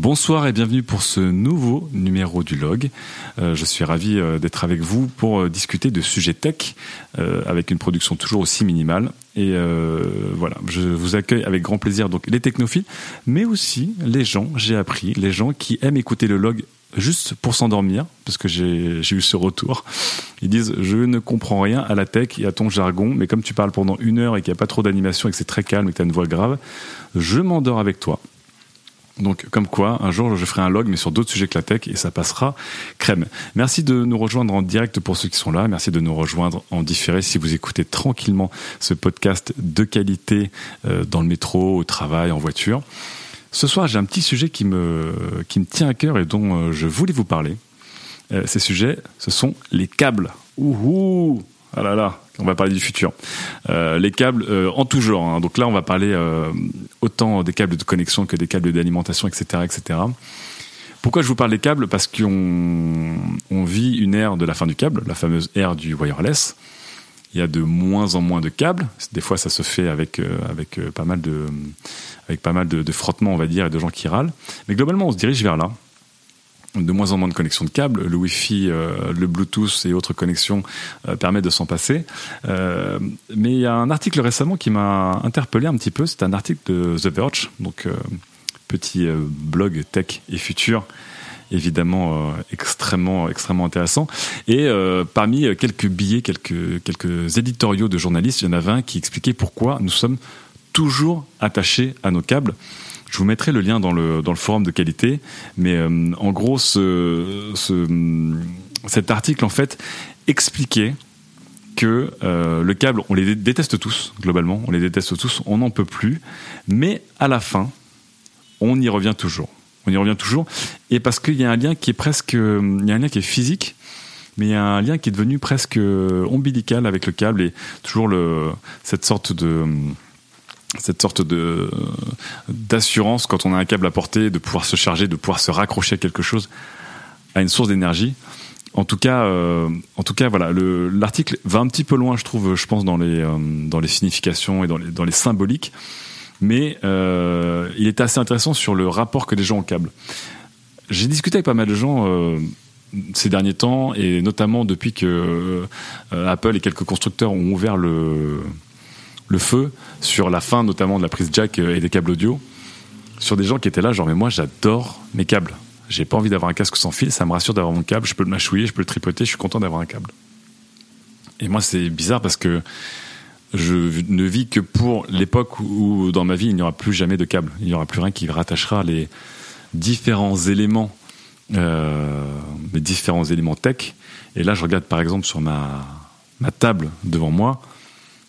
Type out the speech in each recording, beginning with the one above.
Bonsoir et bienvenue pour ce nouveau numéro du log. Euh, je suis ravi euh, d'être avec vous pour euh, discuter de sujets tech avec une production toujours aussi minimale. Et voilà, je vous accueille avec grand plaisir donc les technophiles, mais aussi les gens, j'ai appris, les gens qui aiment écouter le log juste pour s'endormir, parce que j'ai eu ce retour. Ils disent Je ne comprends rien à la tech et à ton jargon, mais comme tu parles pendant une heure et qu'il n'y a pas trop d'animation et que c'est très calme et que tu as une voix grave, je m'endors avec toi. Donc, comme quoi, un jour, je ferai un log, mais sur d'autres sujets que la tech, et ça passera crème. Merci de nous rejoindre en direct pour ceux qui sont là. Merci de nous rejoindre en différé si vous écoutez tranquillement ce podcast de qualité euh, dans le métro, au travail, en voiture. Ce soir, j'ai un petit sujet qui me, qui me tient à cœur et dont euh, je voulais vous parler. Euh, ces sujets, ce sont les câbles. Ouhou Ah là là, on va parler du futur. Euh, les câbles en tout genre. Hein. Donc là, on va parler autant des câbles de connexion que des câbles d'alimentation, etc., etc. Pourquoi je vous parle des câbles? Parce qu'on on vit une ère de la fin du câble, la fameuse ère du wireless il y a de moins en moins de câbles. Des fois, ça se fait avec euh, euh, pas mal de avec pas mal de, frottements, on va dire, et de gens qui râlent. Mais globalement, on se dirige vers là. De moins en moins de connexions de câbles. Le Wi-Fi, euh, le Bluetooth et autres connexions permettent de s'en passer. mais il y a un article récemment qui m'a interpellé un petit peu. C'est un article de The Verge, donc petit blog tech et futur évidemment euh, extrêmement extrêmement intéressant. Et euh, parmi quelques billets, quelques quelques éditoriaux de journalistes, il y en avait un qui expliquait pourquoi nous sommes toujours attachés à nos câbles. Je vous mettrai le lien dans le dans le forum de qualité, mais euh, en gros ce, ce, cet article en fait expliquait que le câble, on les déteste tous, globalement, on les déteste tous, on n'en peut plus, mais à la fin, on y revient toujours. On y revient toujours, et parce qu'il y a un lien qui est presque, il y a un lien qui est physique, mais il y a un lien qui est devenu presque ombilical avec le câble et toujours le, cette sorte de cette sorte de d'assurance quand on a un câble à porter, de pouvoir se charger, de pouvoir se raccrocher à quelque chose, à une source d'énergie. En tout cas, euh, en tout cas, voilà, l'article va un petit peu loin, je trouve, je pense dans les euh, dans les significations et dans les dans les symboliques mais euh, il est assez intéressant sur le rapport que les gens ont au câble. J'ai discuté avec pas mal de gens euh, ces derniers temps, et notamment depuis que euh, Apple et quelques constructeurs ont ouvert le, le feu sur la fin notamment de la prise jack et des câbles audio, sur des gens qui étaient là, genre mais moi j'adore mes câbles. J'ai pas envie d'avoir un casque sans fil, ça me rassure d'avoir mon câble, je peux le mâchouiller, je peux le tripoter, je suis content d'avoir un câble. Et moi c'est bizarre parce que je ne vis que pour l'époque où dans ma vie il n'y aura plus jamais de câble, il n'y aura plus rien qui rattachera les différents éléments, euh, les différents éléments tech. Et là, je regarde par exemple sur ma ma table devant moi,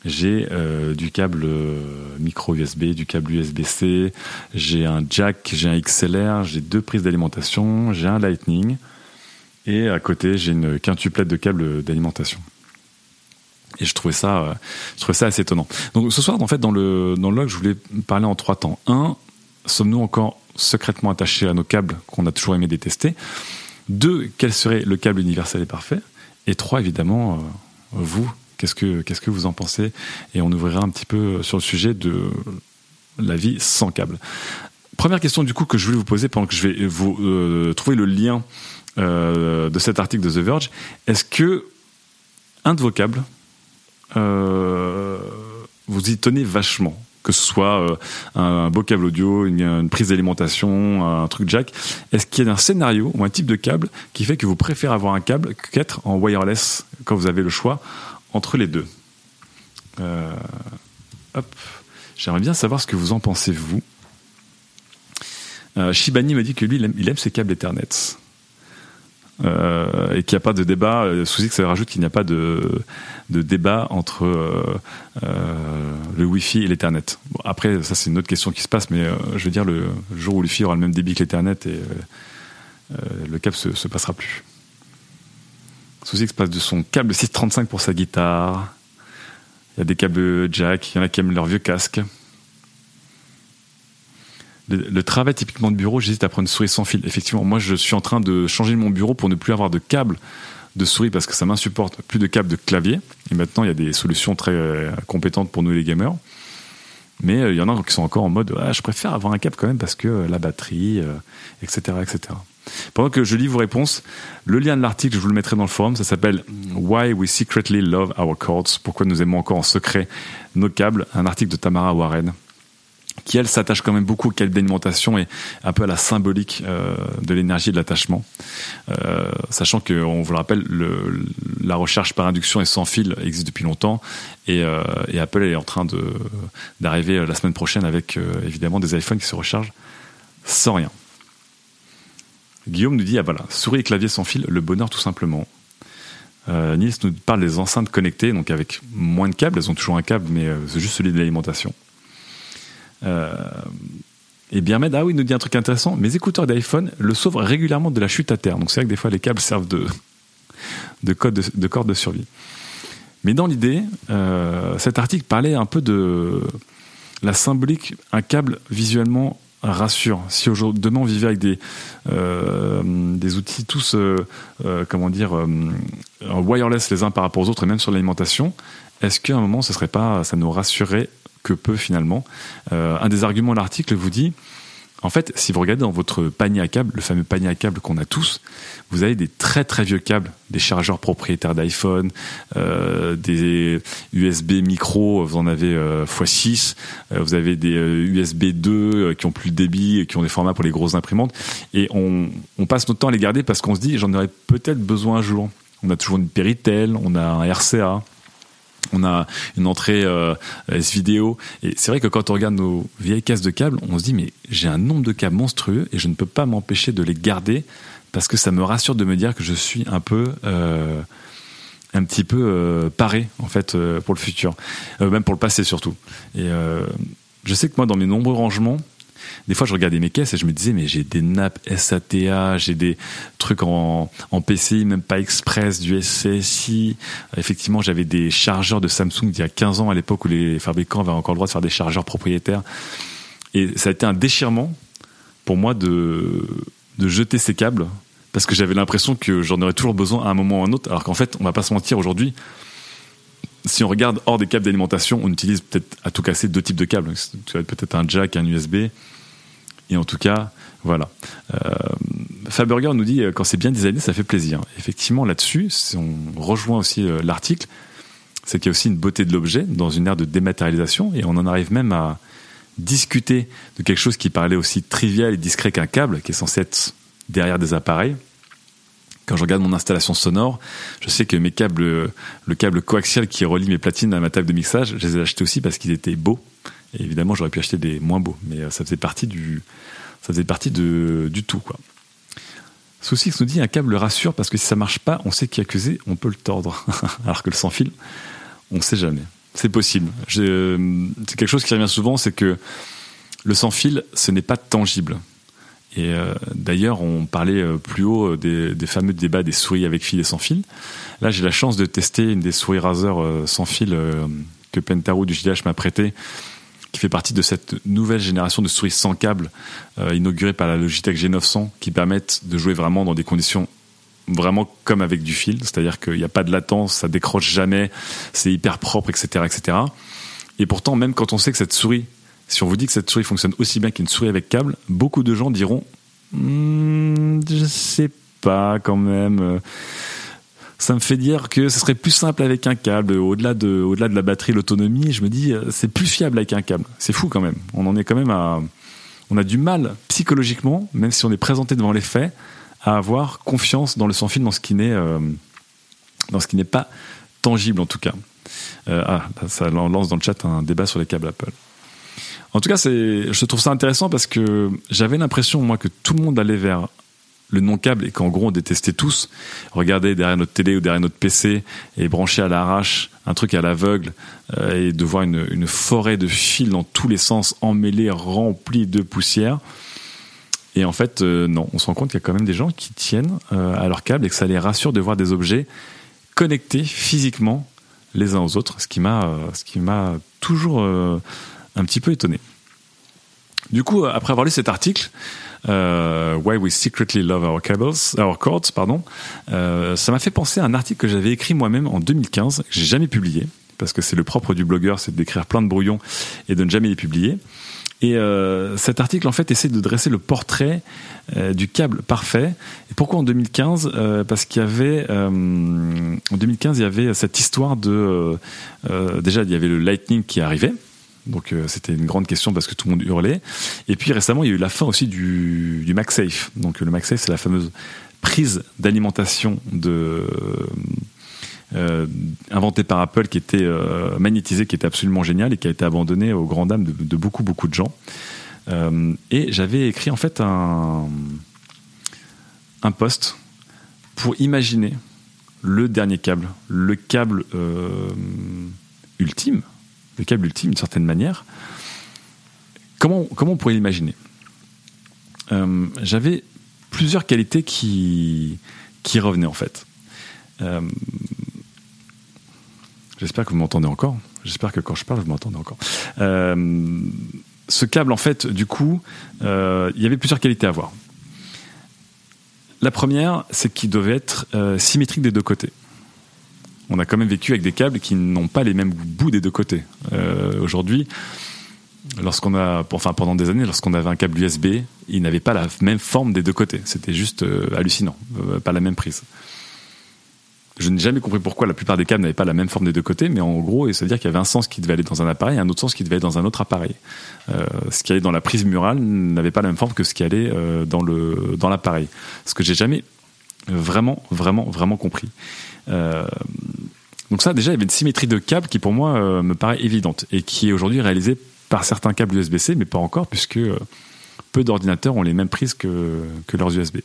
j'ai euh, du câble euh, micro USB, du câble USB-C, j'ai un jack, j'ai un XLR, j'ai deux prises d'alimentation, j'ai un Lightning, et à côté j'ai une quintuplette de câbles d'alimentation. Et je trouvais ça, euh, je trouvais ça assez étonnant. Donc ce soir, en fait, dans le dans le log, je voulais parler en trois temps. Un, sommes-nous encore secrètement attachés à nos câbles qu'on a toujours aimé détester? Deux, quel serait le câble universel et parfait? Et trois, évidemment, vous, qu'est-ce que qu'est-ce que vous en pensez? Et on ouvrira un petit peu sur le sujet de la vie sans câble. Première question du coup que je voulais vous poser pendant que je vais vous euh, trouver le lien de cet article de The Verge. Est-ce que un de vos câbles euh, vous y tenez vachement? Que ce soit euh, un beau câble audio, une, prise d'alimentation, un truc jack. Est-ce qu'il y a un scénario ou un type de câble qui fait que vous préférez avoir un câble qu'être en wireless quand vous avez le choix? Entre les deux euh, Hop, j'aimerais bien savoir ce que vous en pensez vous. Shibani me dit que lui, il aime, ses câbles Ethernet. Euh, et qu'il n'y a pas de débat. Euh, sous X rajoute qu'il n'y a pas de, de débat entre euh, le Wi-Fi et l'Ethernet. Après, ça c'est une autre question qui se passe, mais je veux dire le, jour où le Wi-Fi aura le même débit que l'Ethernet et le câble se, se passera plus. Sous X passe de son câble 635 pour sa guitare. Il y a des câbles jack, il y en a qui aiment leur vieux casque le, travail typiquement de bureau, j'hésite à prendre une souris sans fil. Effectivement, moi je suis en train de changer mon bureau pour ne plus avoir de câble de souris parce que ça m'insupporte, plus de câble de clavier. Et maintenant, il y a des solutions très euh, compétentes pour nous les gamers. Mais il y en a qui sont encore en mode ah, je préfère avoir un câble quand même parce que la batterie, etc., etc. Pendant que je lis vos réponses, le lien de l'article, je vous le mettrai dans le forum, ça s'appelle Why We Secretly Love Our Cords, pourquoi nous aimons encore en secret nos câbles, un article de Tamara Warren qui elle s'attache quand même beaucoup au câble d'alimentation et un peu à la symbolique euh, de l'énergie et de l'attachement, euh, sachant que on vous le rappelle, le, la recherche par induction et sans fil existe depuis longtemps et, euh, Apple est en train d'arriver la semaine prochaine avec évidemment des iPhones qui se rechargent sans rien. Guillaume nous dit ah voilà souris et clavier sans fil, le bonheur tout simplement. Euh, nous parle des enceintes connectées, donc avec moins de câbles, elles ont toujours un câble, mais c'est juste celui de l'alimentation. Euh, et Birmed, ah oui, nous dit un truc intéressant. Mes écouteurs d'iPhone le sauvent régulièrement de la chute à terre. Donc c'est vrai que des fois les câbles servent de, de, code de survie. Mais dans l'idée, euh, cet article parlait un peu de la symbolique. Un câble visuellement rassure. Si aujourd'hui, demain on vivait avec des, euh, des outils tous, comment dire, wireless les uns par rapport aux autres, et même sur l'alimentation, est-ce qu'à un moment, ce serait pas, ça nous rassurerait que peu finalement? Euh, un des arguments de l'article vous dit, en fait, si vous regardez dans votre panier à câbles, le fameux panier à câbles qu'on a tous, vous avez des très très vieux câbles, des chargeurs propriétaires d'iPhone, euh, des USB micro, vous en avez euh, x6, vous avez des USB 2 qui ont plus de débit, qui ont des formats pour les grosses imprimantes, et on, on passe notre temps à les garder parce qu'on se dit j'en aurais peut-être besoin un jour. On a toujours une Péritel, on a un RCA, on a une entrée euh, S-vidéo. Et c'est vrai que quand on regarde nos vieilles caisses de câbles, on se dit mais j'ai un nombre de câbles monstrueux et je ne peux pas m'empêcher de les garder parce que ça me rassure de me dire que je suis un peu euh, un petit peu euh, paré en fait pour le futur, même pour le passé surtout. Et je sais que moi dans mes nombreux rangements, des fois je regardais mes caisses et je me disais mais j'ai des nappes SATA, j'ai des trucs en, en PCI, même pas express, du SCSI. Effectivement, j'avais des chargeurs de Samsung d'il y a 15 ans à l'époque où les fabricants avaient encore le droit de faire des chargeurs propriétaires. Et ça a été un déchirement pour moi de, de jeter ces câbles parce que j'avais l'impression que j'en aurais toujours besoin à un moment ou à un autre, alors qu'en fait, on va pas se mentir aujourd'hui, si on regarde hors des câbles d'alimentation, on utilise peut-être à tout casser deux types de câbles. Peut-être un jack, un USB. Et en tout cas, voilà. Euh, Faberger nous dit euh, quand c'est bien designé, ça fait plaisir. Effectivement, là-dessus, si on rejoint aussi euh, l'article, c'est qu'il y a aussi une beauté de l'objet dans une ère de dématérialisation et on en arrive même à discuter de quelque chose qui parlait aussi trivial et discret qu'un câble qui est censé être derrière des appareils. Quand je regarde mon installation sonore, je sais que mes câbles, le câble coaxial qui relie mes platines à ma table de mixage, je les ai achetés aussi parce qu'ils étaient beaux. Évidemment, j'aurais pu acheter des moins beaux, mais ça faisait partie du, ça faisait partie de, du tout, quoi. Nous dit un câble rassure parce que si ça marche pas, on sait qui accuser, on peut le tordre. Alors que le sans fil, on sait jamais. C'est possible. C'est quelque chose qui revient souvent, c'est que le sans fil, ce n'est pas tangible. Et euh, d'ailleurs, on parlait euh, plus haut des, des, fameux débats des souris avec fil et sans fil. Là, j'ai la chance de tester une des souris Razer euh, sans fil que Pentaro du JDH m'a prêté qui fait partie de cette nouvelle génération de souris sans câble euh, inaugurée par la Logitech G900 qui permettent de jouer vraiment dans des conditions vraiment comme avec du fil, c'est-à-dire qu'il n'y a pas de latence, ça décroche jamais, c'est hyper propre, etc., etc. Et pourtant, même quand on sait que cette souris, si on vous dit que cette souris fonctionne aussi bien qu'une souris avec câble, beaucoup de gens diront, hmm, je sais pas quand même. Ça me fait dire que ce serait plus simple avec un câble. Au-delà de, au-delà de la batterie, l'autonomie, je me dis, c'est plus fiable avec un câble. C'est fou quand même. On en est quand même à, on a du mal psychologiquement, même si on est présenté devant les faits, à avoir confiance dans le sans fil, dans ce qui n'est, euh, pas tangible en tout cas. Euh, ah, ça lance dans le chat un débat sur les câbles Apple. En tout cas, je trouve ça intéressant parce que j'avais l'impression, moi, que tout le monde allait vers le non-câble et qu'en gros on détestait tous. Regarder derrière notre télé ou derrière notre PC et brancher à l'arrache un truc à l'aveugle euh, et de voir une, forêt de fils dans tous les sens emmêlés, remplis de poussière. Et en fait, euh, non, on se rend compte qu'il y a quand même des gens qui tiennent euh, à leur câble et que ça les rassure de voir des objets connectés physiquement les uns aux autres, ce qui m'a, ce qui m'a toujours un petit peu étonné. Du coup, après avoir lu cet article, euh, Why We Secretly Love Our Cables, Our Cords, pardon, euh, ça m'a fait penser à un article que j'avais écrit moi-même en 2015, que j'ai jamais publié, parce que c'est le propre du blogueur, c'est d'écrire plein de brouillons et de ne jamais les publier. Et euh, cet article, en fait, essaie de dresser le portrait euh, du câble parfait. Et pourquoi en 2015 euh, Parce qu'il y avait en 2015, il y avait cette histoire de déjà, il y avait le Lightning qui arrivait. Donc c'était une grande question parce que tout le monde hurlait. Et puis récemment, il y a eu la fin aussi du, du MagSafe. Donc le MagSafe, c'est la fameuse prise d'alimentation de euh, inventé par Apple qui était euh, magnétisé, qui était absolument génial et qui a été abandonné aux grandes dames de, beaucoup beaucoup de gens. Euh, et j'avais écrit en fait un un post pour imaginer le dernier câble, le câble ultime, le câble ultime d'une certaine manière. Comment comment on pourrait l'imaginer? J'avais plusieurs qualités qui revenaient en fait. J'espère que vous m'entendez encore. J'espère que quand je parle, vous m'entendez encore. Euh, ce câble, en fait, du coup, euh, il y avait plusieurs qualités à voir. La première, c'est qu'il devait être euh, symétrique des deux côtés. On a quand même vécu avec des câbles qui n'ont pas les mêmes bouts des deux côtés. Aujourd'hui, lorsqu'on a, enfin pendant des années, lorsqu'on avait un câble USB, il n'avait pas la même forme des deux côtés. C'était juste hallucinant, pas la même prise. Je n'ai jamais compris pourquoi la plupart des câbles n'avaient pas la même forme des deux côtés, mais en gros, ça veut dire qu'il y avait un sens qui devait aller dans un appareil et un autre sens qui devait aller dans un autre appareil. Euh, ce qui allait dans la prise murale n'avait pas la même forme que ce qui allait euh, dans l'appareil. Ce que j'ai jamais vraiment, vraiment, vraiment compris. Euh, donc ça, déjà, il y avait une symétrie de câbles qui, pour moi, me paraît évidente et qui est aujourd'hui réalisée par certains câbles USB-C, mais pas encore, puisque peu d'ordinateurs ont les mêmes prises que, que leurs USB.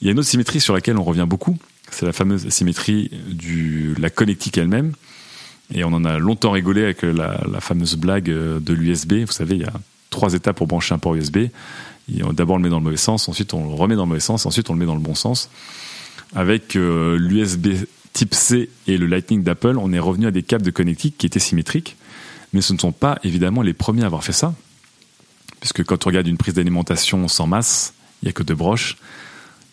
Il y a une autre symétrie sur laquelle on revient beaucoup, c'est la fameuse symétrie de la connectique elle-même. Et on en a longtemps rigolé avec la, fameuse blague de l'USB. Vous savez, il y a trois étapes pour brancher un port USB. D'abord, on le met dans le mauvais sens, ensuite on le remet dans le mauvais sens, ensuite on le met dans le bon sens. Avec euh, l'USB type C et le Lightning d'Apple, on est revenu à des câbles de connectique qui étaient symétriques. Mais ce ne sont pas évidemment les premiers à avoir fait ça. Puisque quand on regarde une prise d'alimentation sans masse, il n'y a que deux broches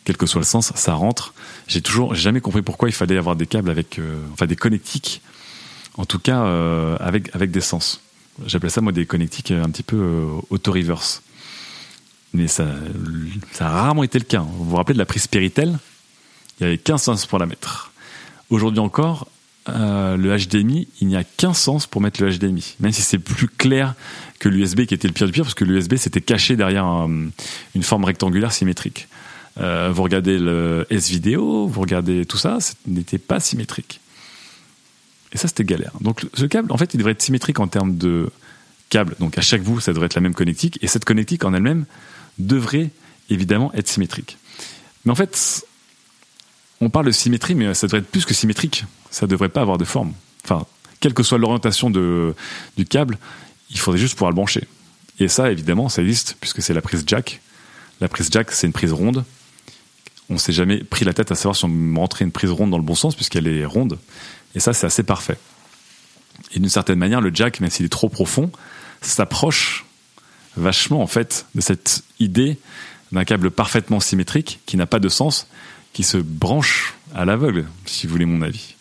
quel que soit le sens, ça rentre. J'ai toujours jamais compris pourquoi il fallait avoir des câbles avec, euh, enfin des connectiques, en tout cas euh, avec avec des sens. J'appelais ça moi des connectiques un petit peu auto-reverse. Mais ça, ça a rarement été le cas. Vous vous rappelez de la prise Péritel? Il y avait qu'un sens pour la mettre. Aujourd'hui encore, le HDMI, il n'y a qu'un sens pour mettre le HDMI. Même si c'est plus clair que l'USB qui était le pire du pire, parce que l'USB c'était caché derrière une forme rectangulaire symétrique. Euh, vous regardez le S-Vidéo, vous regardez tout ça, ce n'était pas symétrique. Et ça, c'était galère. Donc, ce câble, en fait, il devrait être symétrique en termes de câble. Donc, à chaque bout, ça devrait être la même connectique. Et cette connectique en elle-même devrait évidemment être symétrique. Mais en fait, on parle de symétrie, mais ça devrait être plus que symétrique. Ça devrait pas avoir de forme. Enfin, quelle que soit l'orientation du câble, il faudrait juste pouvoir le brancher. Et ça, évidemment, ça existe, puisque c'est la prise jack. La prise jack, c'est une prise ronde on s'est jamais pris la tête à savoir si on rentrait une prise ronde dans le bon sens puisqu'elle est ronde. Et ça, c'est assez parfait. Et d'une certaine manière, le jack, même s'il est trop profond, s'approche vachement en fait de cette idée d'un câble parfaitement symétrique qui n'a pas de sens, qui se branche à l'aveugle, si vous voulez mon avis.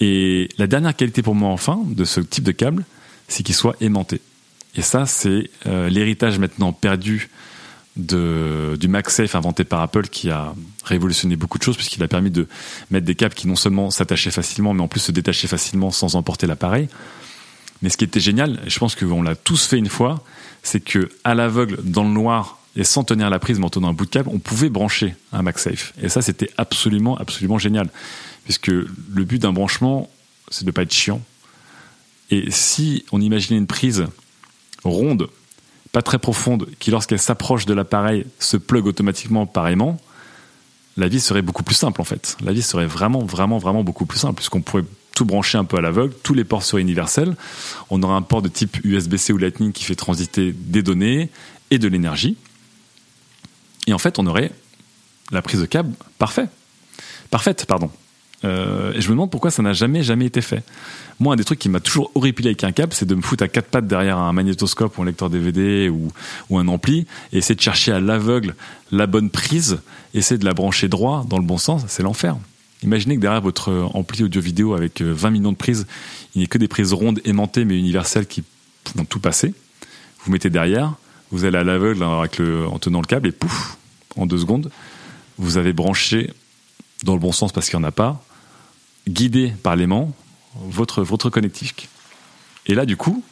Et la dernière qualité pour moi enfin de ce type de câble, c'est qu'il soit aimanté. Et ça, c'est euh, l'héritage maintenant perdu de, du MagSafe inventé par Apple qui a révolutionné beaucoup de choses puisqu'il a permis de mettre des câbles qui non seulement s'attachaient facilement mais en plus se détachaient facilement sans emporter l'appareil. Mais ce qui était génial, et je pense qu'on l'a tous fait une fois, c'est que à l'aveugle, dans le noir et sans tenir la prise mais en tenant un bout de câble, on pouvait brancher un MagSafe. Et ça, c'était absolument, absolument génial. Puisque le but d'un branchement, c'est de pas être chiant. Et si on imaginait une prise ronde pas très profonde, qui lorsqu'elle s'approche de l'appareil se plug automatiquement pareillement, la vie serait beaucoup plus simple en fait. La vie serait vraiment, vraiment, vraiment beaucoup plus simple, puisqu'on pourrait tout brancher un peu à l'aveugle, tous les ports seraient universels, on aurait un port de type USB-C ou Lightning qui fait transiter des données et de l'énergie, et en fait on aurait la prise de câble parfait. parfaite. Pardon. Euh, et je me demande pourquoi ça n'a jamais, jamais été fait. Moi, un des trucs qui m'a toujours horripilé avec un câble, c'est de me foutre à quatre pattes derrière un magnétoscope ou un lecteur DVD ou, un ampli et essayer de chercher à l'aveugle la bonne prise, essayer de la brancher droit dans le bon sens, c'est l'enfer. Imaginez que derrière votre ampli audio-vidéo avec 20 millions de prises, il n'y a que des prises rondes aimantées mais universelles qui vont tout passer. Vous mettez derrière, vous allez à l'aveugle en tenant le câble et pouf, en deux secondes, vous avez branché dans le bon sens parce qu'il n'y en a pas, guidé par l'aimant, votre, votre connectique. Et là, du coup,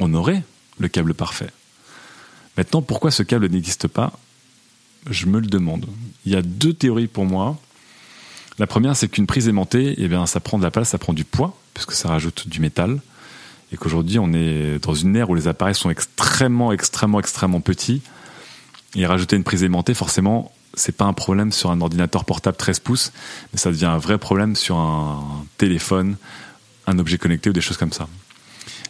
on aurait le câble parfait. Maintenant, pourquoi ce câble n'existe pas? Je me le demande. Il y a deux théories pour moi. La première, c'est qu'une prise aimantée, eh bien, ça prend de la place, ça prend du poids, puisque ça rajoute du métal. Et qu'aujourd'hui, on est dans une ère où les appareils sont extrêmement, extrêmement, extrêmement petits. Et rajouter une prise aimantée, forcément, c'est pas un problème sur un ordinateur portable 13 pouces, mais ça devient un vrai problème sur un téléphone, un objet connecté ou des choses comme ça.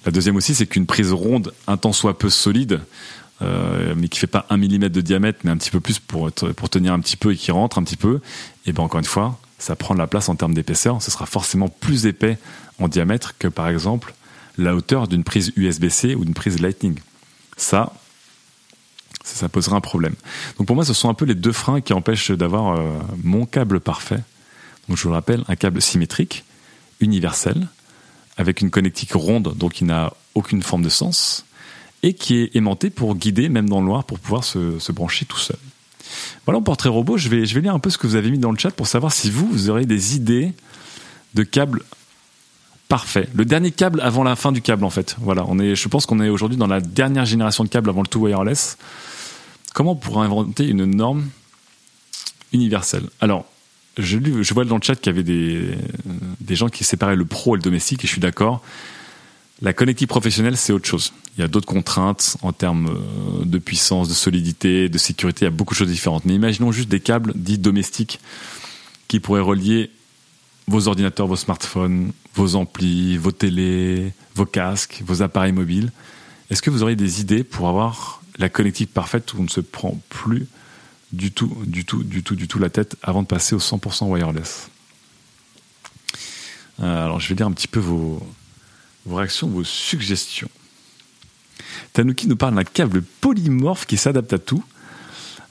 La deuxième aussi, c'est qu'une prise ronde, un tant soit peu solide, euh, mais qui fait pas un millimètre de diamètre, mais un petit peu plus pour, pour tenir un petit peu et qui rentre un petit peu, et bien encore une fois, ça prend de la place en termes d'épaisseur. Ce sera forcément plus épais en diamètre que par exemple la hauteur d'une prise USB-C ou d'une prise Lightning. Ça, ça posera un problème. Donc pour moi, ce sont un peu les deux freins qui empêchent d'avoir euh, mon câble parfait. Donc je vous le rappelle, un câble symétrique, universel, avec une connectique ronde, donc qui n'a aucune forme de sens, et qui est aimanté pour guider, même dans le noir, pour pouvoir se, brancher tout seul. Voilà en portrait robot, je vais, je vais lire un peu ce que vous avez mis dans le chat pour savoir si vous, vous aurez des idées de câbles parfaits. Le dernier câble avant la fin du câble, en fait. Voilà, on est, je pense qu'on est aujourd'hui dans la dernière génération de câbles avant le tout wireless. Comment on pourrait inventer une norme universelle? Alors, je, vois dans le chat qu'il y avait des, des gens qui séparaient le pro et le domestique, et je suis d'accord. La connectique professionnelle, c'est autre chose. Il y a d'autres contraintes en termes euh, de puissance, de solidité, de sécurité. Il y a beaucoup de choses différentes. Mais imaginons juste des câbles dits domestiques qui pourraient relier vos ordinateurs, vos smartphones, vos amplis, vos télés, vos casques, vos appareils mobiles. Est-ce que vous auriez des idées pour avoir la connectique parfaite où on ne se prend plus du tout, du tout, du tout, du tout la tête avant de passer au 100% wireless. Euh, alors je vais lire un petit peu vos, vos réactions, vos suggestions. Tanuki nous parle d'un câble polymorphe qui s'adapte à tout.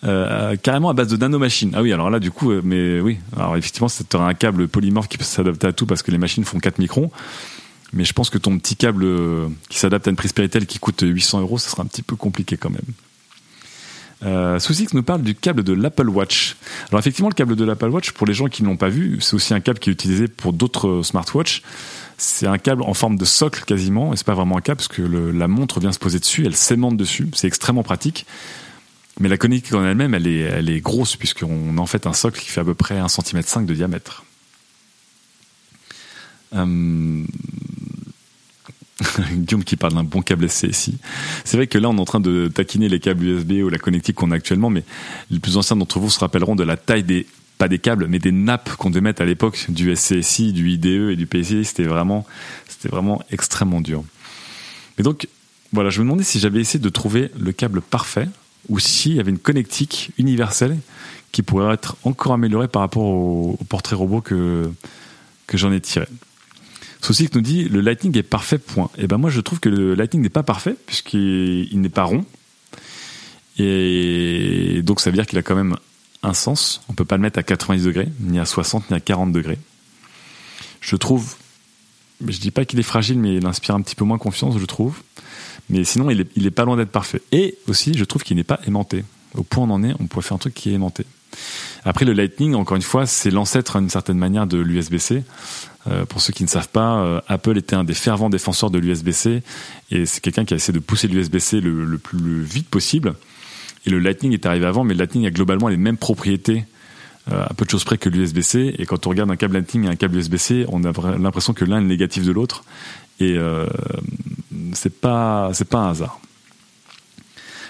Euh, carrément à base de nanomachines. Ah oui, alors là, du coup, euh, mais oui, alors effectivement, c'est un câble polymorphe qui peut s'adapter à tout parce que les machines font 4 microns. Mais je pense que ton petit câble qui s'adapte à une prise Péritel qui coûte 800 euros, ce sera un petit peu compliqué quand même. Euh, nous parle du câble de l'Apple Watch. Alors effectivement, le câble de l'Apple Watch, pour les gens qui ne l'ont pas vu, c'est aussi un câble qui est utilisé pour d'autres smartwatches. C'est un câble en forme de socle quasiment, et c'est pas vraiment un câble parce que la montre vient se poser dessus, elle s'aimante dessus, c'est extrêmement pratique. Mais la connectique en elle-même, elle est, elle est grosse puisqu'on a en fait un socle qui fait à peu près 1,5 cm de diamètre. Euh, Guillaume qui parle d'un bon câble SCSI. C'est vrai que là, on est en train de taquiner les câbles USB ou la connectique qu'on a actuellement, mais les plus anciens d'entre vous se rappelleront de la taille des, pas des câbles, mais des nappes qu'on devait mettre à l'époque du SCSI, du IDE et du PCI. C'était vraiment, c'était vraiment extrêmement dur. Mais donc, voilà, je me demandais si j'avais essayé de trouver le câble parfait ou s'il y avait une connectique universelle qui pourrait être encore améliorée par rapport au, portrait robot que, que j'en ai tiré. Ceci nous dit le Lightning est parfait, point. Et eh ben moi je trouve que le Lightning n'est pas parfait puisqu'il n'est pas rond. Et donc ça veut dire qu'il a quand même un sens. On peut pas le mettre à 90 degrés, ni à 60, ni à 40 degrés. Je trouve, je dis pas qu'il est fragile, mais il inspire un petit peu moins confiance, je trouve. Mais sinon, il est, pas loin d'être parfait. Et aussi, je trouve qu'il n'est pas aimanté. Au point où on en est, on pourrait faire un truc qui est aimanté. Après, le Lightning, encore une fois, c'est l'ancêtre d'une certaine manière de l'USB-C. Euh, pour ceux qui ne savent pas, euh, Apple était un des fervents défenseurs de l'USB-C et c'est quelqu'un qui a essayé de pousser l'USB-C le, plus vite possible. Et le Lightning est arrivé avant, mais le Lightning a globalement les mêmes propriétés euh, à peu de choses près que l'USB-C. Et quand on regarde un câble Lightning et un câble USB-C, on a l'impression que l'un est négatif de l'autre. Et c'est pas c'est pas un hasard.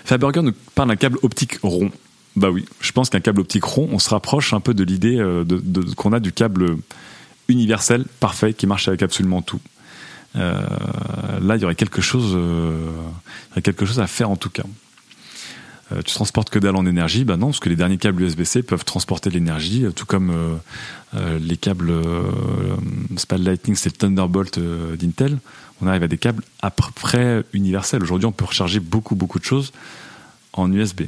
Faberger nous parle d'un câble optique rond. Bah oui, je pense qu'un câble optique rond, on se rapproche un peu de l'idée de, qu'on a du câble universel, parfait, qui marche avec absolument tout. Euh, là, il y aurait euh, quelque chose à faire en tout cas. Euh, tu transportes que dalle en énergie, bah non, parce que les derniers câbles USB-C peuvent transporter de l'énergie, tout comme les câbles, c'est pas le Lightning, c'est le Thunderbolt d'Intel. On arrive à des câbles à peu près universels. Aujourd'hui, on peut recharger beaucoup, beaucoup de choses en USB.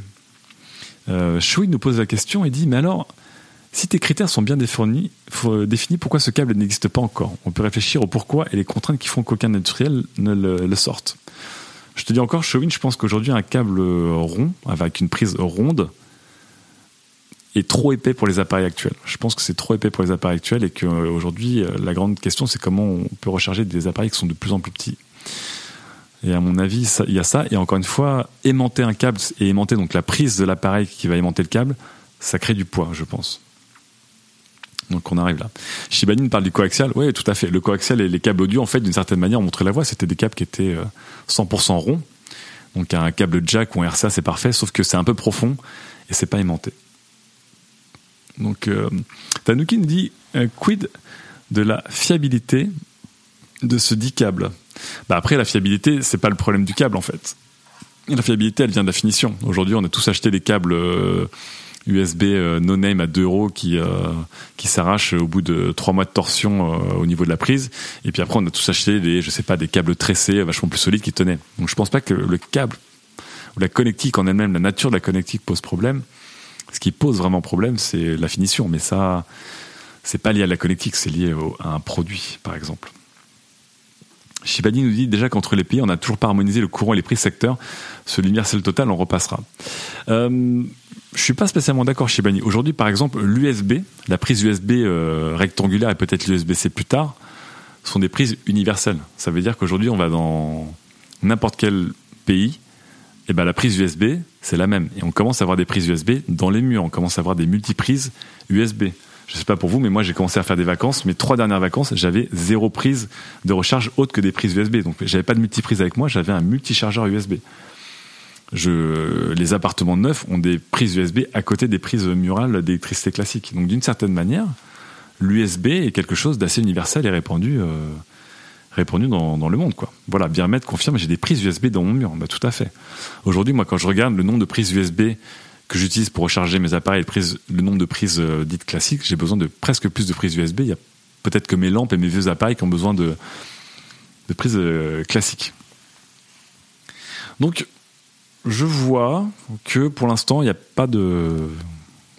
Euh, nous pose la question et dit, mais alors, Si tes critères sont bien définis, définis pourquoi ce câble n'existe pas encore? On peut réfléchir au pourquoi et les contraintes qui font qu'aucun industriel ne le, sorte. Je te dis encore, Showin, je pense qu'aujourd'hui, un câble rond, avec une prise ronde, est trop épais pour les appareils actuels. Je pense que c'est trop épais pour les appareils actuels et qu'aujourd'hui, la grande question, c'est comment on peut recharger des appareils qui sont de plus en plus petits. Et à mon avis, il y a ça. Et encore une fois, aimanter un câble et aimanter donc la prise de l'appareil qui va aimanter le câble, ça crée du poids, je pense. Donc on arrive là. Shibani parle du coaxial. Oui, tout à fait. Le coaxial et les câbles audio, en fait, d'une certaine manière, ont montré la voie. C'était des câbles qui étaient 100% euh, ronds. Donc un câble jack ou un RCA, c'est parfait, sauf que c'est un peu profond et c'est pas aimanté. Donc euh, Tanuki dit euh, quid de la fiabilité de ce dit câble bah après, la fiabilité, c'est pas le problème du câble en fait. La fiabilité, elle vient de la finition. Aujourd'hui, on a tous acheté des câbles euh, euh, no name à 2 euros qui, euh, qui s'arrachent au bout de 3 mois de torsion au niveau de la prise. Et puis après, on a tous acheté des, je sais pas, des câbles tressés vachement plus solides qui tenaient. Donc je pense pas que le câble ou la connectique en elle-même, la nature de la connectique pose problème. Ce qui pose vraiment problème, c'est la finition. Mais ça, c'est pas lié à la connectique, c'est lié à un produit, par exemple. Shibani nous dit déjà qu'entre les pays, on n'a toujours pas harmonisé le courant et les prix secteurs. Ce l'universel total, on repassera. Euh, je suis pas spécialement d'accord, Shibani. Aujourd'hui, par exemple, l'USB, la prise USB euh, rectangulaire et peut-être l'USB-C plus tard, sont des prises universelles. Ça veut dire qu'aujourd'hui, on va dans n'importe quel pays, et ben la prise USB, c'est la même. Et on commence à avoir des prises USB dans les murs. On commence à avoir des multiprises USB je sais pas pour vous, mais moi j'ai commencé à faire des vacances. Mes trois dernières vacances, j'avais zéro prise de recharge autre que des prises USB. Donc j'avais pas de multiprise avec moi, j'avais un multichargeur USB. Je, les appartements neufs ont des prises USB à côté des prises murales d'électricité classique. Donc d'une certaine manière, l'USB est quelque chose d'assez universel et répandu, euh, répandu dans, le monde. Quoi. Voilà, bien mettre confirme, j'ai des prises USB dans mon mur. Bah, tout à fait. Aujourd'hui, moi, quand je regarde le nombre de prises USB que j'utilise pour recharger mes appareils, le, nombre de prises euh, dites classiques, j'ai besoin de presque plus de prises USB. Il y a peut-être que mes lampes et mes vieux appareils qui ont besoin de, de prises euh, classiques. Donc, je vois que pour l'instant, il n'y a pas de.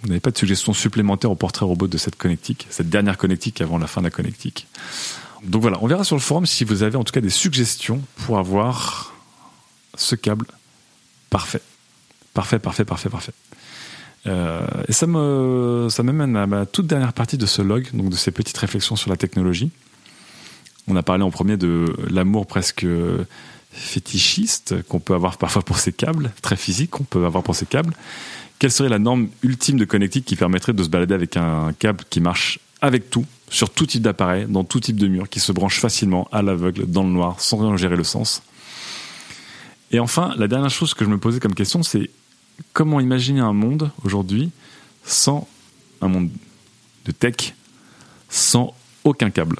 Vous n'avez pas de suggestions supplémentaires au portrait robot de cette connectique, cette dernière connectique avant la fin de la connectique. Donc voilà, on verra sur le forum si vous avez en tout cas des suggestions pour avoir ce câble parfait. Parfait, parfait, parfait, parfait. Euh, et ça me ça m'amène à ma toute dernière partie de ce log, donc de ces petites réflexions sur la technologie. On a parlé en premier de l'amour presque fétichiste qu'on peut avoir parfois pour ces câbles, très physique qu'on peut avoir pour ces câbles. Quelle serait la norme ultime de connectique qui permettrait de se balader avec un câble qui marche avec tout, sur tout type d'appareil, dans tout type de mur, qui se branche facilement à l'aveugle, dans le noir, sans rien gérer le sens? Et enfin, la dernière chose que je me posais comme question, c'est comment imaginer un monde aujourd'hui sans un monde de tech, sans aucun câble.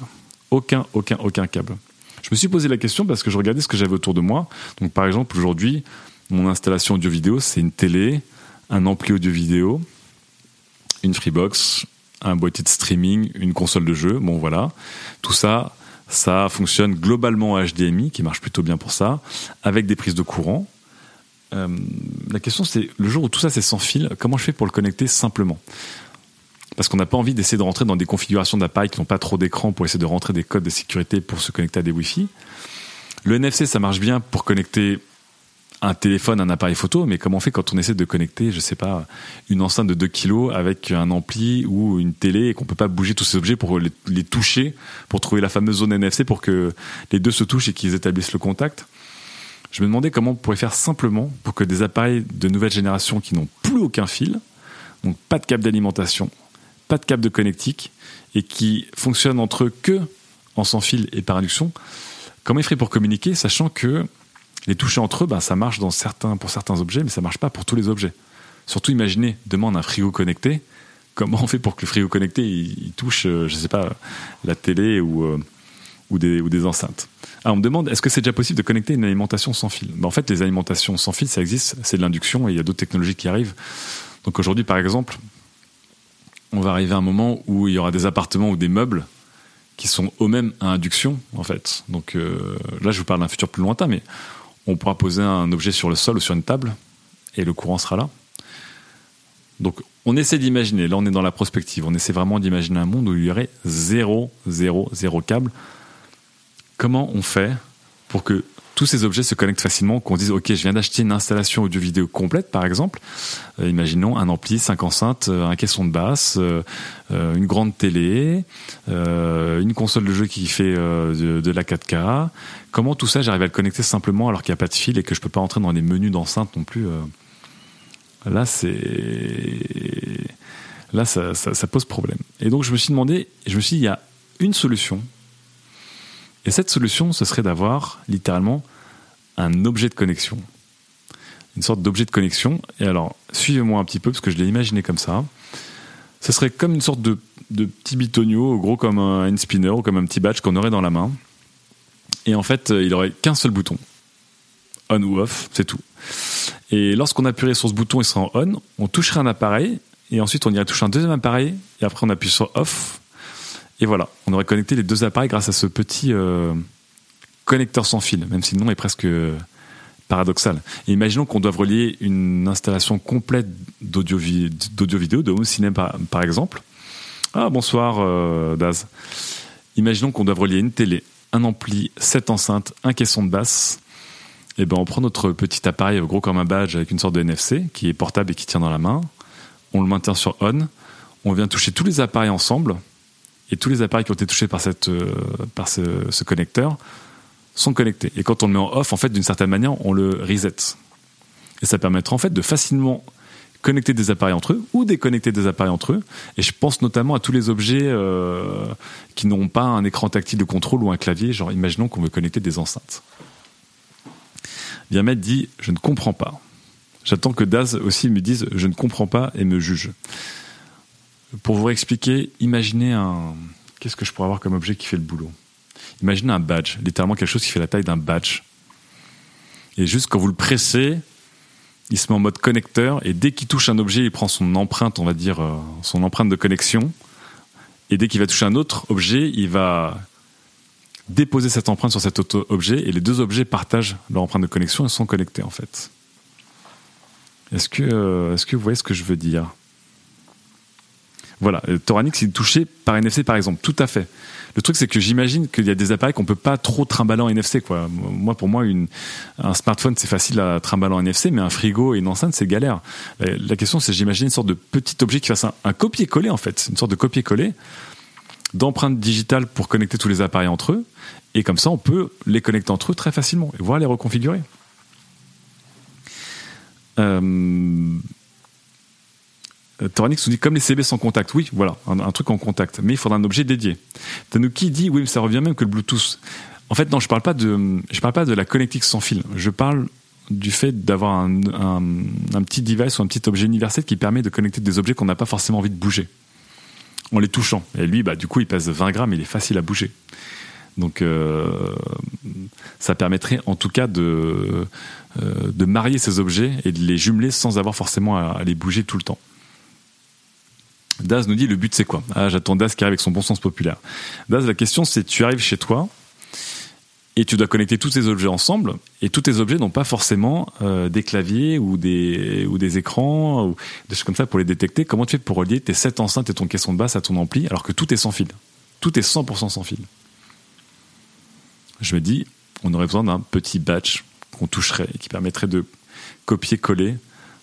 Aucun, aucun, aucun câble. Je me suis posé la question parce que je regardais ce que j'avais autour de moi. Donc, par exemple, aujourd'hui, mon installation audio-vidéo, c'est une télé, un ampli audio-vidéo, une Freebox, un boîtier de streaming, une console de jeu. Bon, voilà. Tout ça, ça fonctionne globalement en HDMI, qui marche plutôt bien pour ça, avec des prises de courant. Euh, la question c'est le jour où tout ça c'est sans fil, comment je fais pour le connecter simplement? Parce qu'on n'a pas envie d'essayer de rentrer dans des configurations d'appareils qui n'ont pas trop d'écran pour essayer de rentrer des codes de sécurité pour se connecter à des Wi-Fi. Le NFC ça marche bien pour connecter un téléphone, un appareil photo, mais comment on fait quand on essaie de connecter, je sais pas, une enceinte de 2 kg avec un ampli ou une télé et qu'on peut pas bouger tous ces objets pour les, les, toucher, pour trouver la fameuse zone NFC pour que les deux se touchent et qu'ils établissent le contact? Je me demandais comment on pourrait faire simplement pour que des appareils de nouvelle génération qui n'ont plus aucun fil, donc pas de câble d'alimentation, pas de câble de connectique, et qui fonctionnent entre eux que en sans fil et par induction, comment ils feraient pour communiquer, sachant que les toucher entre eux, ben, ça marche dans certains, pour certains objets, mais ça marche pas pour tous les objets. Surtout, imaginez, demande un frigo connecté. Comment on fait pour que le frigo connecté il, touche, euh, je sais pas, la télé ou, euh, ou, des, ou des enceintes ah, on me demande, est-ce que c'est déjà possible de connecter une alimentation sans fil? Ben, En fait, les alimentations sans fil, ça existe, c'est de l'induction et il y a d'autres technologies qui arrivent. Donc aujourd'hui, par exemple, on va arriver à un moment où il y aura des appartements ou des meubles qui sont eux-mêmes à induction, en fait. Donc euh, là, je vous parle d'un futur plus lointain, mais on pourra poser un objet sur le sol ou sur une table et le courant sera là. Donc on essaie d'imaginer, là on est dans la prospective, on essaie vraiment d'imaginer un monde où il y aurait zéro, zéro, zéro câble. Comment on fait pour que tous ces objets se connectent facilement, qu'on dise ok je viens d'acheter une installation audio-vidéo complète par exemple, euh, imaginons un ampli, cinq enceintes, euh, un caisson de basse, euh, une grande télé, une console de jeu qui fait de, la 4K. Comment tout ça j'arrive à le connecter simplement alors qu'il n'y a pas de fil et que je peux pas entrer dans les menus d'enceinte non plus Là c'est là ça, ça pose problème. Et donc je me suis demandé, je me suis dit il y a une solution et cette solution, ce serait d'avoir littéralement un objet de connexion. Une sorte d'objet de connexion. Et alors, suivez-moi un petit peu, parce que je l'ai imaginé comme ça. Ce serait comme une sorte de, petit bitonio, gros comme un spinner ou comme un petit badge qu'on aurait dans la main. Et en fait, il aurait qu'un seul bouton. On ou off, c'est tout. Et lorsqu'on appuierait sur ce bouton, il serait en on, on toucherait un appareil, et ensuite on irait toucher un deuxième appareil, et après on appuie sur off, et voilà, on aurait connecté les deux appareils grâce à ce petit euh, connecteur sans fil, même si le nom est presque euh, paradoxal. imaginons qu'on doive relier une installation complète d'audio vidéo, de home cinéma par, exemple. Ah bonsoir euh, Daz. Imaginons qu'on doive relier une télé, un ampli, sept enceintes, un caisson de basse. Et eh ben on prend notre petit appareil gros comme un badge avec une sorte de NFC qui est portable et qui tient dans la main. On le maintient sur on. On vient toucher tous les appareils ensemble et tous les appareils qui ont été touchés par, cette, euh, par ce, connecteur sont connectés. Et quand on le met en off, en fait, d'une certaine manière, on le reset. Et ça permettra en fait de facilement connecter des appareils entre eux ou déconnecter des appareils entre eux. Et je pense notamment à tous les objets euh, qui n'ont pas un écran tactile de contrôle ou un clavier. Genre, imaginons qu'on veut connecter des enceintes. Viamet dit Je ne comprends pas. J'attends que Daz aussi me dise Je ne comprends pas et me juge. Pour vous expliquer, imaginez un. Qu'est-ce que je pourrais avoir comme objet qui fait le boulot? Imaginez un badge, littéralement quelque chose qui fait la taille d'un badge. Et juste quand vous le pressez, il se met en mode connecteur et dès qu'il touche un objet, il prend son empreinte, on va dire, euh, son empreinte de connexion. Et dès qu'il va toucher un autre objet, il va déposer cette empreinte sur cet autre objet et les deux objets partagent leur empreinte de connexion et sont connectés en fait. Est-ce que, euh, est-ce que vous voyez ce que je veux dire? Voilà, Toranix il est touché par NFC par exemple, tout à fait. Le truc c'est que j'imagine qu'il y a des appareils qu'on peut pas trop trimballer en NFC quoi. Moi pour moi un smartphone c'est facile à trimballer en NFC, mais un frigo et une enceinte c'est galère. La question c'est j'imagine une sorte de petit objet qui fasse un, copier-coller en fait, une sorte de copier-coller d'empreintes digitales pour connecter tous les appareils entre eux, et comme ça on peut les connecter entre eux très facilement et voir les reconfigurer. Euh, euh, Toranix nous dit comme les CB sans contact. Oui, voilà, un, truc en contact. Mais il faudra un objet dédié. Tanuki dit oui, mais ça revient même que le Bluetooth. En fait, non, je parle pas de, je parle pas de la connectique sans fil. Je parle du fait d'avoir un, un, petit device ou un petit objet universel qui permet de connecter des objets qu'on n'a pas forcément envie de bouger en les touchant. Et lui, bah, du coup, il pèse 20 grammes, il est facile à bouger. Donc, euh, ça permettrait en tout cas de, euh, de marier ces objets et de les jumeler sans avoir forcément à les bouger tout le temps. Daz nous dit le but c'est quoi? Ah, j'attends Daz qui arrive avec son bon sens populaire. Daz, la question c'est tu arrives chez toi et tu dois connecter tous tes objets ensemble et tous tes objets n'ont pas forcément euh, des claviers ou des ou des écrans ou des choses comme ça pour les détecter. Comment tu fais pour relier tes sept enceintes et ton caisson de basse à ton ampli alors que tout est sans fil? Tout est 100% sans fil. Je me dis, on aurait besoin d'un petit batch qu'on toucherait et qui permettrait de copier-coller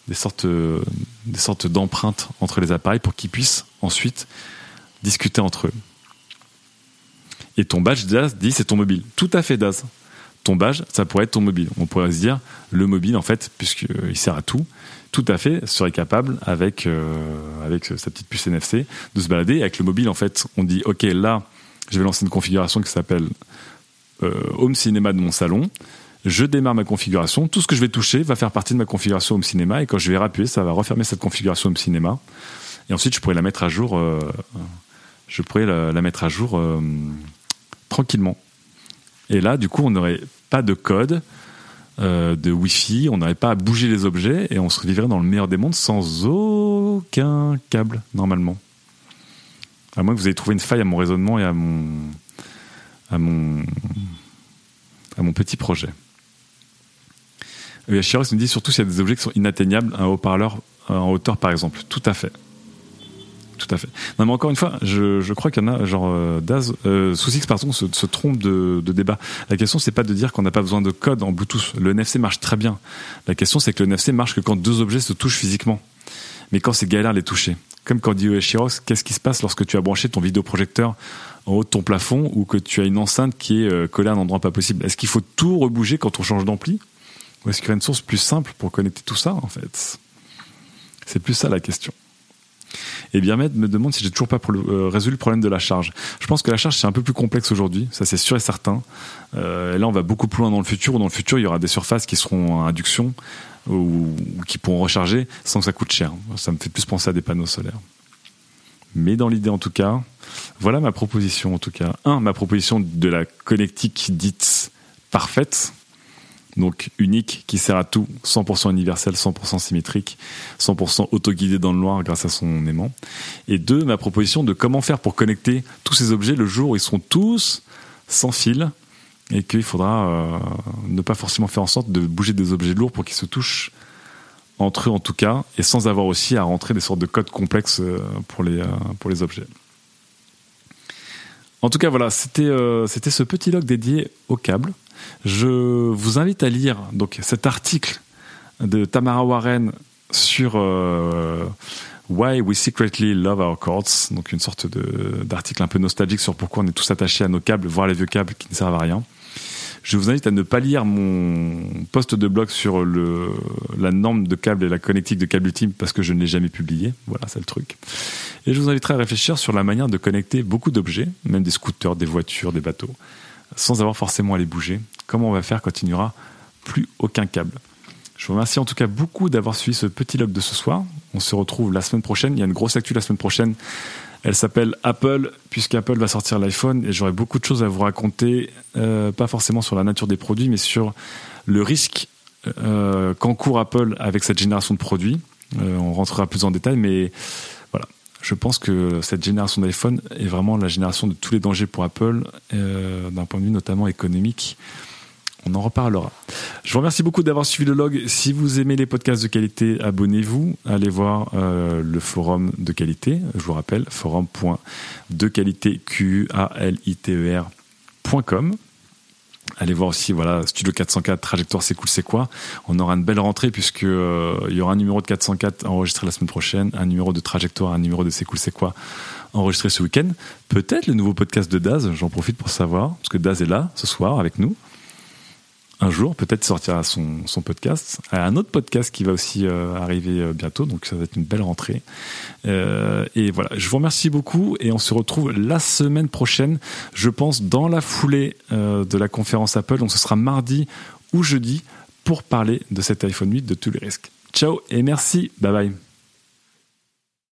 des sortes, euh, des sortes d'empreintes entre les appareils pour qu'ils puissent ensuite discuter entre eux. Et ton badge Daz dit c'est ton mobile. Tout à fait Daz. Ton badge, ça pourrait être ton mobile. On pourrait se dire le mobile en fait, puisqu'il sert à tout, tout à fait serait capable avec euh, avec sa petite puce NFC de se balader. Avec le mobile en fait, on dit ok là, je vais lancer une configuration qui s'appelle euh, Home Cinéma de mon salon je démarre ma configuration, tout ce que je vais toucher va faire partie de ma configuration Home Cinéma et quand je vais appuyer, ça va refermer cette configuration Home Cinéma et ensuite je pourrais la mettre à jour, euh, je pourrais la, mettre à jour euh, tranquillement. Et là, du coup, on n'aurait pas de code, euh, de Wi-Fi, on n'aurait pas à bouger les objets et on se vivrait dans le meilleur des mondes sans aucun câble normalement. À moins que vous ayez trouvé une faille à mon raisonnement et à mon à mon à mon petit projet. Chiros nous dit surtout s'il y a des objets qui sont inatteignables, un haut-parleur en hauteur par exemple. Tout à fait. Tout à fait. Non, mais encore une fois, je, crois qu'il y en a, genre, euh, Daz, euh, pardon, se, se trompe de, débat. La question, c'est pas de dire qu'on n'a pas besoin de code en Bluetooth. Le NFC marche très bien. La question, c'est que le NFC marche que quand deux objets se touchent physiquement. Mais quand c'est galère les toucher. Comme quand dit Chirox, qu'est-ce qui se passe lorsque tu as branché ton vidéoprojecteur en haut de ton plafond ou que tu as une enceinte qui est euh, collée à un endroit pas possible? Est-ce qu'il faut tout rebouger quand on change d'ampli? Ou est-ce qu'il y a une source plus simple pour connecter tout ça, en fait? C'est plus ça la question. Et bien me demande si j'ai toujours pas euh, résolu le problème de la charge. Je pense que la charge c'est un peu plus complexe aujourd'hui, ça c'est sûr et certain. Euh, là on va beaucoup plus loin dans le futur. Où dans le futur il y aura des surfaces qui seront en induction ou, qui pourront recharger sans que ça coûte cher. Ça me fait plus penser à des panneaux solaires. Mais dans l'idée en tout cas, voilà ma proposition en tout cas. Un, ma proposition de la connectique dite parfaite donc unique, qui sert à tout, 100% universel, 100% symétrique, 100% auto-guidé dans le noir grâce à son aimant. Et deux, ma proposition de comment faire pour connecter tous ces objets le jour où ils seront tous sans fil et qu'il faudra euh, ne pas forcément faire en sorte de bouger des objets lourds pour qu'ils se touchent entre eux en tout cas, et sans avoir aussi à rentrer des sortes de codes complexes euh, euh, pour les objets. En tout cas, voilà, c'était c'était ce petit log dédié au câble. Je vous invite à lire donc cet article de Tamara Warren sur euh, Why We Secretly Love Our Cords, donc une sorte d'article un peu nostalgique sur pourquoi on est tous attachés à nos câbles, voire les vieux câbles qui ne servent à rien. Je vous invite à ne pas lire mon post de blog sur le, la norme de câble et la connectique de câble ultime parce que je ne l'ai jamais publié. Voilà, c'est le truc. Et je vous inviterai à réfléchir sur la manière de connecter beaucoup d'objets, même des scooters, des voitures, des bateaux, sans avoir forcément à les bouger. Comment on va faire quand il n'y aura plus aucun câble? Je vous remercie en tout cas beaucoup d'avoir suivi ce petit log de ce soir. On se retrouve la semaine prochaine. Il y a une grosse actu la semaine prochaine. Elle s'appelle Apple, puisqu'Apple va sortir l'iPhone et j'aurai beaucoup de choses à vous raconter, euh, pas forcément sur la nature des produits, mais sur le risque euh, qu'encourt Apple avec cette génération de produits. Euh, on rentrera plus en détail, mais je pense que cette génération d'iPhone est vraiment la génération de tous les dangers pour Apple, d'un point de vue notamment économique. On en reparlera. Je vous remercie beaucoup d'avoir suivi le log. Si vous aimez les podcasts de qualité, abonnez-vous. Allez voir euh, le forum de qualité. Je vous rappelle, forum.dequalité.com. Allez voir aussi voilà Studio 404 trajectoire c'est cool c'est quoi. On aura une belle rentrée puisque euh, y aura un numéro de 404 enregistré la semaine prochaine, un numéro de trajectoire, un numéro de c'est cool c'est quoi enregistré ce week-end. Peut-être le nouveau podcast de Daz, j'en profite pour savoir parce que Daz est là ce soir avec nous un jour, peut-être sortira son, podcast. Un autre podcast qui va aussi euh, arriver euh, bientôt, donc ça va être une belle rentrée. Euh, et voilà, je vous remercie beaucoup et on se retrouve la semaine prochaine, je pense, dans la foulée de la conférence Apple. Donc ce sera mardi ou jeudi pour parler de cet iPhone 8, de tous les risques. Ciao et merci, bye bye.